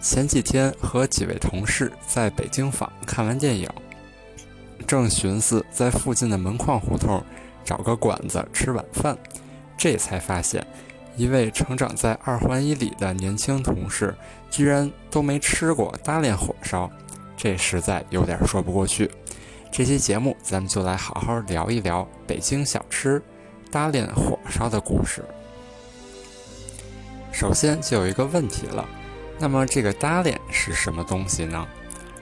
前几天和几位同事在北京坊看完电影，正寻思在附近的门框胡同找个馆子吃晚饭，这才发现，一位成长在二环以里的年轻同事居然都没吃过大连火烧，这实在有点说不过去。这期节目咱们就来好好聊一聊北京小吃大连火烧的故事。首先就有一个问题了。那么这个搭脸是什么东西呢？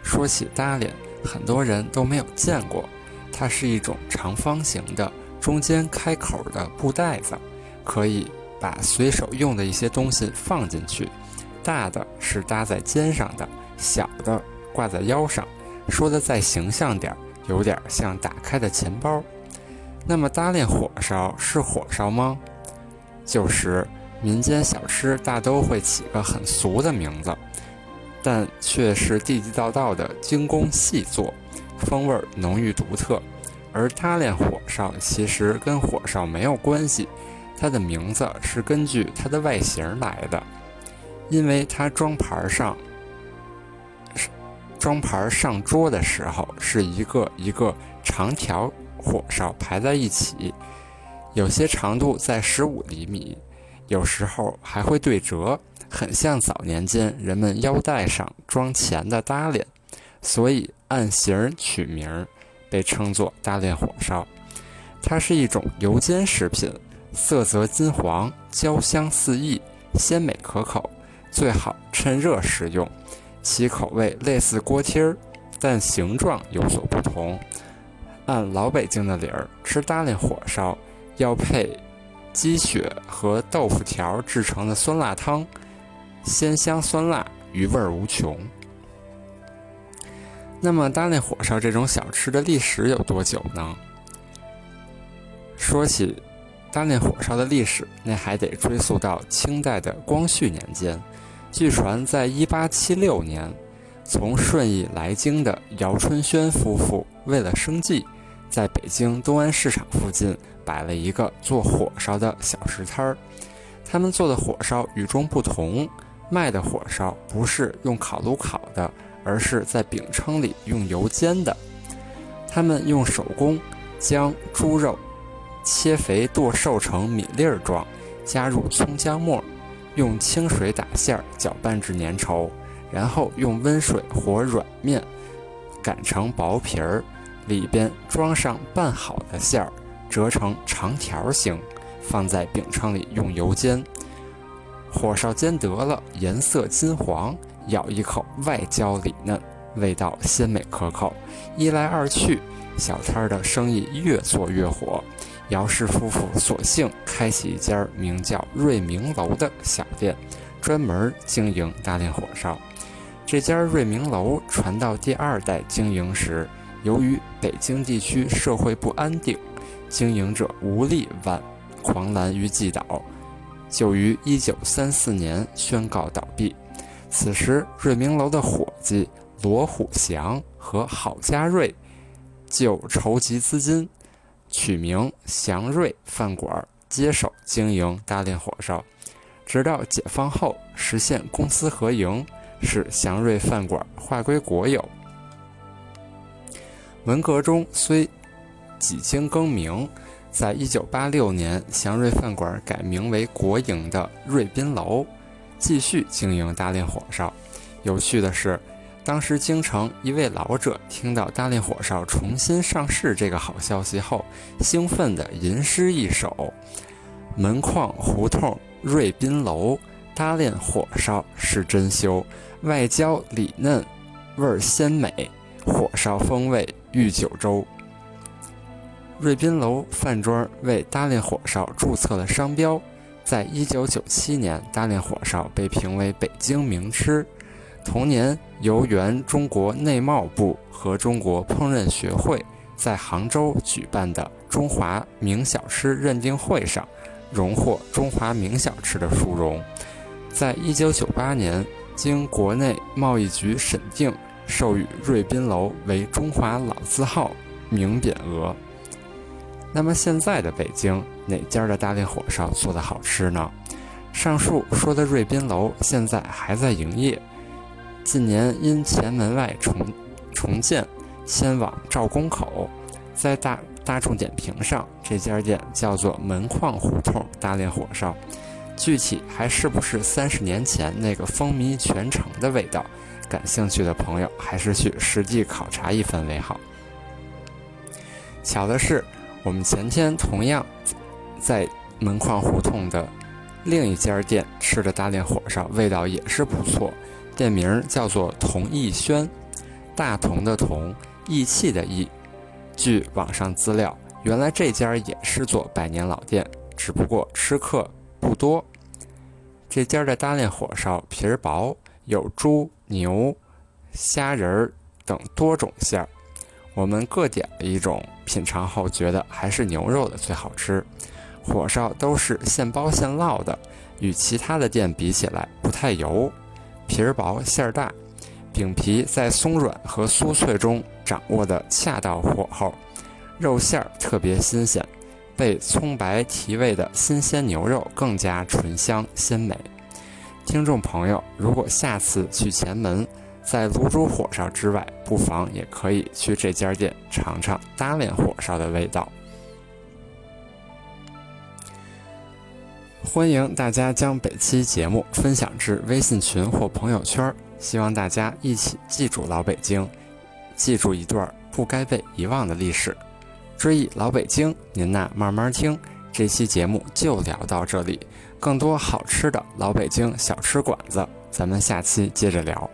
说起搭脸，很多人都没有见过。它是一种长方形的、中间开口的布袋子，可以把随手用的一些东西放进去。大的是搭在肩上的，小的挂在腰上。说的再形象点，有点像打开的钱包。那么搭脸火烧是火烧吗？就是。民间小吃大都会起个很俗的名字，但却是地地道道的精工细作，风味浓郁独特。而大连火烧其实跟火烧没有关系，它的名字是根据它的外形来的，因为它装盘上装盘上桌的时候是一个一个长条火烧排在一起，有些长度在十五厘米。有时候还会对折，很像早年间人们腰带上装钱的搭链，所以按形取名，被称作搭链火烧。它是一种油煎食品，色泽金黄，焦香四溢，鲜美可口，最好趁热食用。其口味类似锅贴儿，但形状有所不同。按老北京的理儿，吃搭链火烧要配。鸡血和豆腐条制成的酸辣汤，鲜香酸辣，余味无穷。那么，大连火烧这种小吃的历史有多久呢？说起大连火烧的历史，那还得追溯到清代的光绪年间。据传，在一八七六年，从顺义来京的姚春轩夫妇为了生计。在北京东安市场附近摆了一个做火烧的小食摊儿，他们做的火烧与众不同，卖的火烧不是用烤炉烤的，而是在饼铛里用油煎的。他们用手工将猪肉切肥剁瘦成米粒儿状，加入葱姜末，用清水打馅儿，搅拌至粘稠，然后用温水和软面擀成薄皮儿。里边装上拌好的馅儿，折成长条形，放在饼铛里用油煎。火烧煎得了，颜色金黄，咬一口外焦里嫩，味道鲜美可口。一来二去，小摊儿的生意越做越火。姚氏夫妇索性开起一家名叫瑞明楼的小店，专门经营大连火烧。这家瑞明楼传到第二代经营时。由于北京地区社会不安定，经营者无力挽狂澜于既倒，就于1934年宣告倒闭。此时，瑞明楼的伙计罗虎祥和郝家瑞就筹集资金，取名祥瑞饭馆，接手经营大连火烧。直到解放后，实现公私合营，使祥瑞饭馆划归国有。文革中虽几经更名，在一九八六年，祥瑞饭馆改名为国营的瑞宾楼，继续经营大炼火烧。有趣的是，当时京城一位老者听到大炼火烧重新上市这个好消息后，兴奋地吟诗一首：“门框胡同瑞宾楼，大炼火烧是珍馐，外焦里嫩，味儿鲜美，火烧风味。”御九州瑞宾楼饭庄为大连火烧注册了商标，在一九九七年，大连火烧被评为北京名吃。同年，由原中国内贸部和中国烹饪学会在杭州举办的中华名小吃认定会上，荣获中华名小吃的殊荣。在一九九八年，经国内贸易局审定，授予瑞宾楼为中华老字号名匾额。那么现在的北京，哪家的大连火烧做的好吃呢？上述说的瑞宾楼现在还在营业。近年因前门外重重建，迁往赵公口，在大大众点评上，这家店叫做门框胡同大连火烧，具体还是不是三十年前那个风靡全城的味道？感兴趣的朋友还是去实地考察一番为好。巧的是，我们前天同样在门框胡同的另一家店吃的大连火烧，味道也是不错。店名叫做同义轩，大同的同，义气的义。据网上资料，原来这家也是座百年老店，只不过吃客不多。这家的大连火烧皮儿薄，有猪、牛、虾仁儿等多种馅儿。我们各点了一种，品尝后觉得还是牛肉的最好吃。火烧都是现包现烙的，与其他的店比起来不太油。皮儿薄馅儿大，饼皮在松软和酥脆中掌握的恰到火候，肉馅儿特别新鲜，被葱白提味的新鲜牛肉更加醇香鲜美。听众朋友，如果下次去前门，在卤煮火烧之外，不妨也可以去这家店尝尝大连火烧的味道。欢迎大家将本期节目分享至微信群或朋友圈，希望大家一起记住老北京，记住一段不该被遗忘的历史。追忆老北京，您呐慢慢听。这期节目就聊到这里，更多好吃的老北京小吃馆子，咱们下期接着聊。